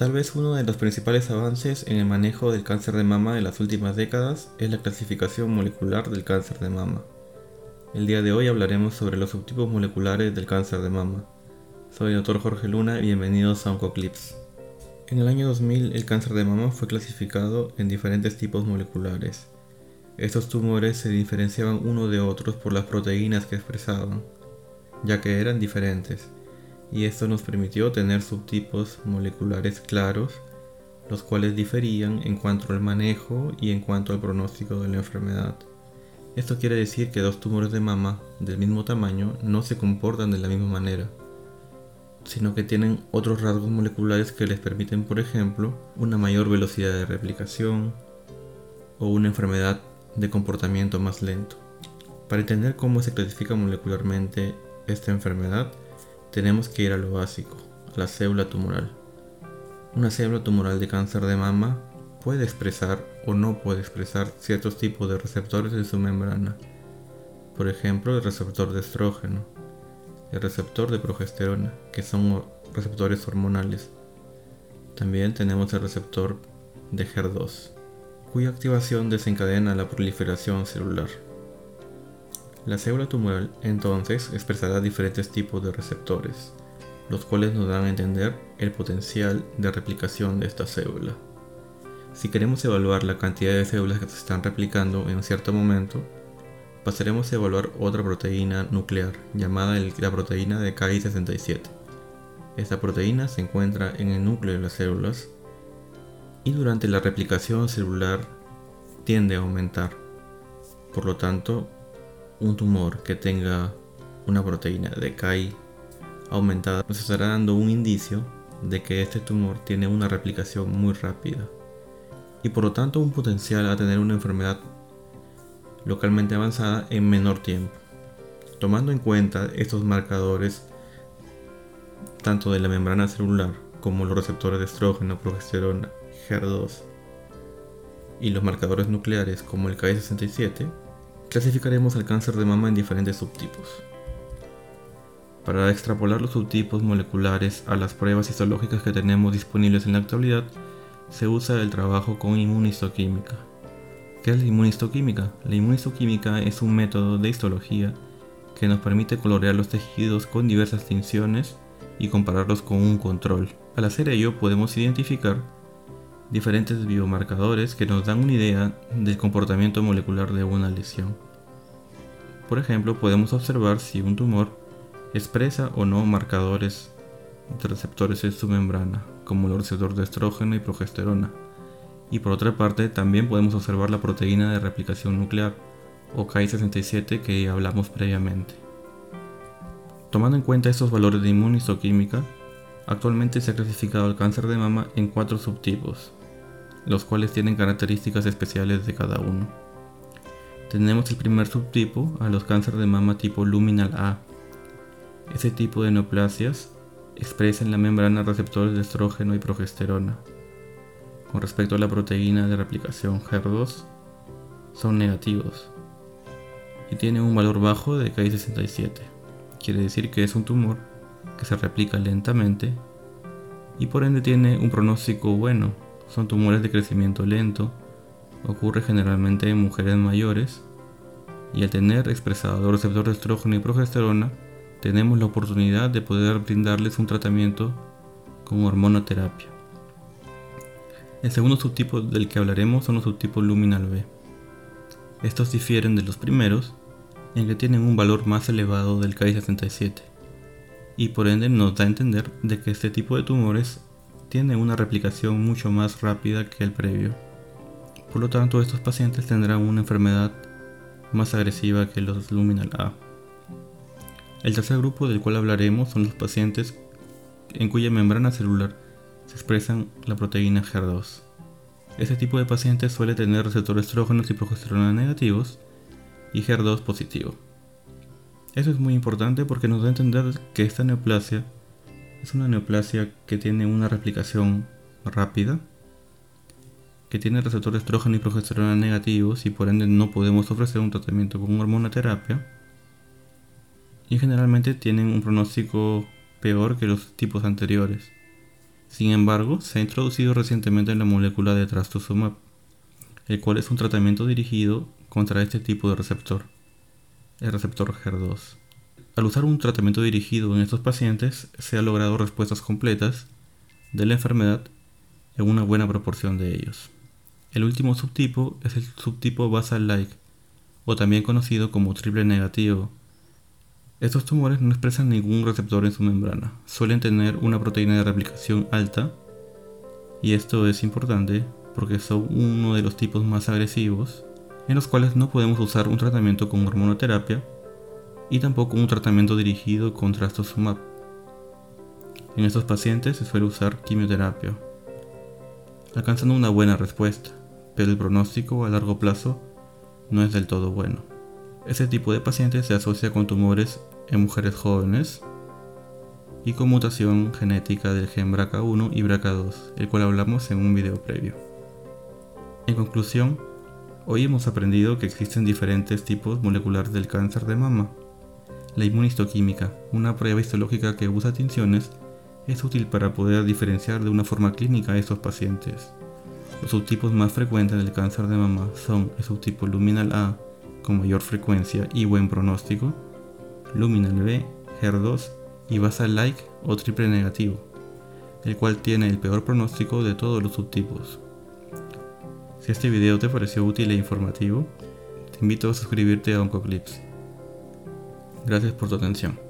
Tal vez uno de los principales avances en el manejo del cáncer de mama en las últimas décadas es la clasificación molecular del cáncer de mama. El día de hoy hablaremos sobre los subtipos moleculares del cáncer de mama. Soy el Dr. Jorge Luna y bienvenidos a Oncoclips. En el año 2000 el cáncer de mama fue clasificado en diferentes tipos moleculares. Estos tumores se diferenciaban uno de otros por las proteínas que expresaban, ya que eran diferentes y esto nos permitió tener subtipos moleculares claros, los cuales diferían en cuanto al manejo y en cuanto al pronóstico de la enfermedad. Esto quiere decir que dos tumores de mama del mismo tamaño no se comportan de la misma manera, sino que tienen otros rasgos moleculares que les permiten, por ejemplo, una mayor velocidad de replicación o una enfermedad de comportamiento más lento. Para entender cómo se clasifica molecularmente esta enfermedad, tenemos que ir a lo básico, a la célula tumoral. Una célula tumoral de cáncer de mama puede expresar o no puede expresar ciertos tipos de receptores en su membrana. Por ejemplo, el receptor de estrógeno, el receptor de progesterona, que son receptores hormonales. También tenemos el receptor de HER2, cuya activación desencadena la proliferación celular. La célula tumoral entonces expresará diferentes tipos de receptores, los cuales nos dan a entender el potencial de replicación de esta célula. Si queremos evaluar la cantidad de células que se están replicando en cierto momento, pasaremos a evaluar otra proteína nuclear llamada la proteína de Ki67. Esta proteína se encuentra en el núcleo de las células y durante la replicación celular tiende a aumentar. Por lo tanto, un tumor que tenga una proteína de CAI aumentada nos estará dando un indicio de que este tumor tiene una replicación muy rápida y por lo tanto un potencial a tener una enfermedad localmente avanzada en menor tiempo. Tomando en cuenta estos marcadores tanto de la membrana celular como los receptores de estrógeno, progesterona, HER2 y los marcadores nucleares como el Ki67, clasificaremos el cáncer de mama en diferentes subtipos. Para extrapolar los subtipos moleculares a las pruebas histológicas que tenemos disponibles en la actualidad, se usa el trabajo con inmunistoquímica. ¿Qué es la inmunistoquímica? La inmunistoquímica es un método de histología que nos permite colorear los tejidos con diversas tinciones y compararlos con un control. Al hacer ello podemos identificar diferentes biomarcadores que nos dan una idea del comportamiento molecular de una lesión. Por ejemplo, podemos observar si un tumor expresa o no marcadores de receptores en su membrana, como el receptor de estrógeno y progesterona. Y por otra parte, también podemos observar la proteína de replicación nuclear, o Ki67 que hablamos previamente. Tomando en cuenta estos valores de inmunistoquímica, actualmente se ha clasificado el cáncer de mama en cuatro subtipos, los cuales tienen características especiales de cada uno. Tenemos el primer subtipo a los cánceres de mama tipo luminal A. Ese tipo de neoplasias expresa en la membrana receptores de estrógeno y progesterona. Con respecto a la proteína de replicación HER2, son negativos y tienen un valor bajo de Ki67. Quiere decir que es un tumor que se replica lentamente y por ende tiene un pronóstico bueno son tumores de crecimiento lento, ocurre generalmente en mujeres mayores y al tener expresado el receptor de estrógeno y progesterona, tenemos la oportunidad de poder brindarles un tratamiento con hormonoterapia. El segundo subtipo del que hablaremos son los subtipos luminal B. Estos difieren de los primeros en que tienen un valor más elevado del Ki67 y por ende nos da a entender de que este tipo de tumores tiene una replicación mucho más rápida que el previo. Por lo tanto, estos pacientes tendrán una enfermedad más agresiva que los luminal A. El tercer grupo del cual hablaremos son los pacientes en cuya membrana celular se expresan la proteína HER2. Este tipo de pacientes suele tener receptores estrógenos y progesterona negativos y HER2 positivo. Eso es muy importante porque nos da a entender que esta neoplasia es una neoplasia que tiene una replicación rápida, que tiene receptores estrógeno y progesterona negativos y por ende no podemos ofrecer un tratamiento con hormonoterapia. Y generalmente tienen un pronóstico peor que los tipos anteriores. Sin embargo, se ha introducido recientemente la molécula de trastuzumab, el cual es un tratamiento dirigido contra este tipo de receptor, el receptor HER2. Al usar un tratamiento dirigido en estos pacientes, se han logrado respuestas completas de la enfermedad en una buena proporción de ellos. El último subtipo es el subtipo basal-like, o también conocido como triple negativo. Estos tumores no expresan ningún receptor en su membrana, suelen tener una proteína de replicación alta, y esto es importante porque son uno de los tipos más agresivos en los cuales no podemos usar un tratamiento con hormonoterapia y tampoco un tratamiento dirigido con trastuzumab. En estos pacientes se suele usar quimioterapia, alcanzando una buena respuesta, pero el pronóstico a largo plazo no es del todo bueno. Ese tipo de pacientes se asocia con tumores en mujeres jóvenes y con mutación genética del gen BRCA1 y BRCA2, el cual hablamos en un video previo. En conclusión, hoy hemos aprendido que existen diferentes tipos moleculares del cáncer de mama. La inmunistoquímica, una prueba histológica que usa tinciones, es útil para poder diferenciar de una forma clínica a estos pacientes. Los subtipos más frecuentes del cáncer de mama son el subtipo luminal A, con mayor frecuencia y buen pronóstico, luminal B, HER2 y basal-like o triple negativo, el cual tiene el peor pronóstico de todos los subtipos. Si este video te pareció útil e informativo, te invito a suscribirte a OncoClips. Gracias por tu atención.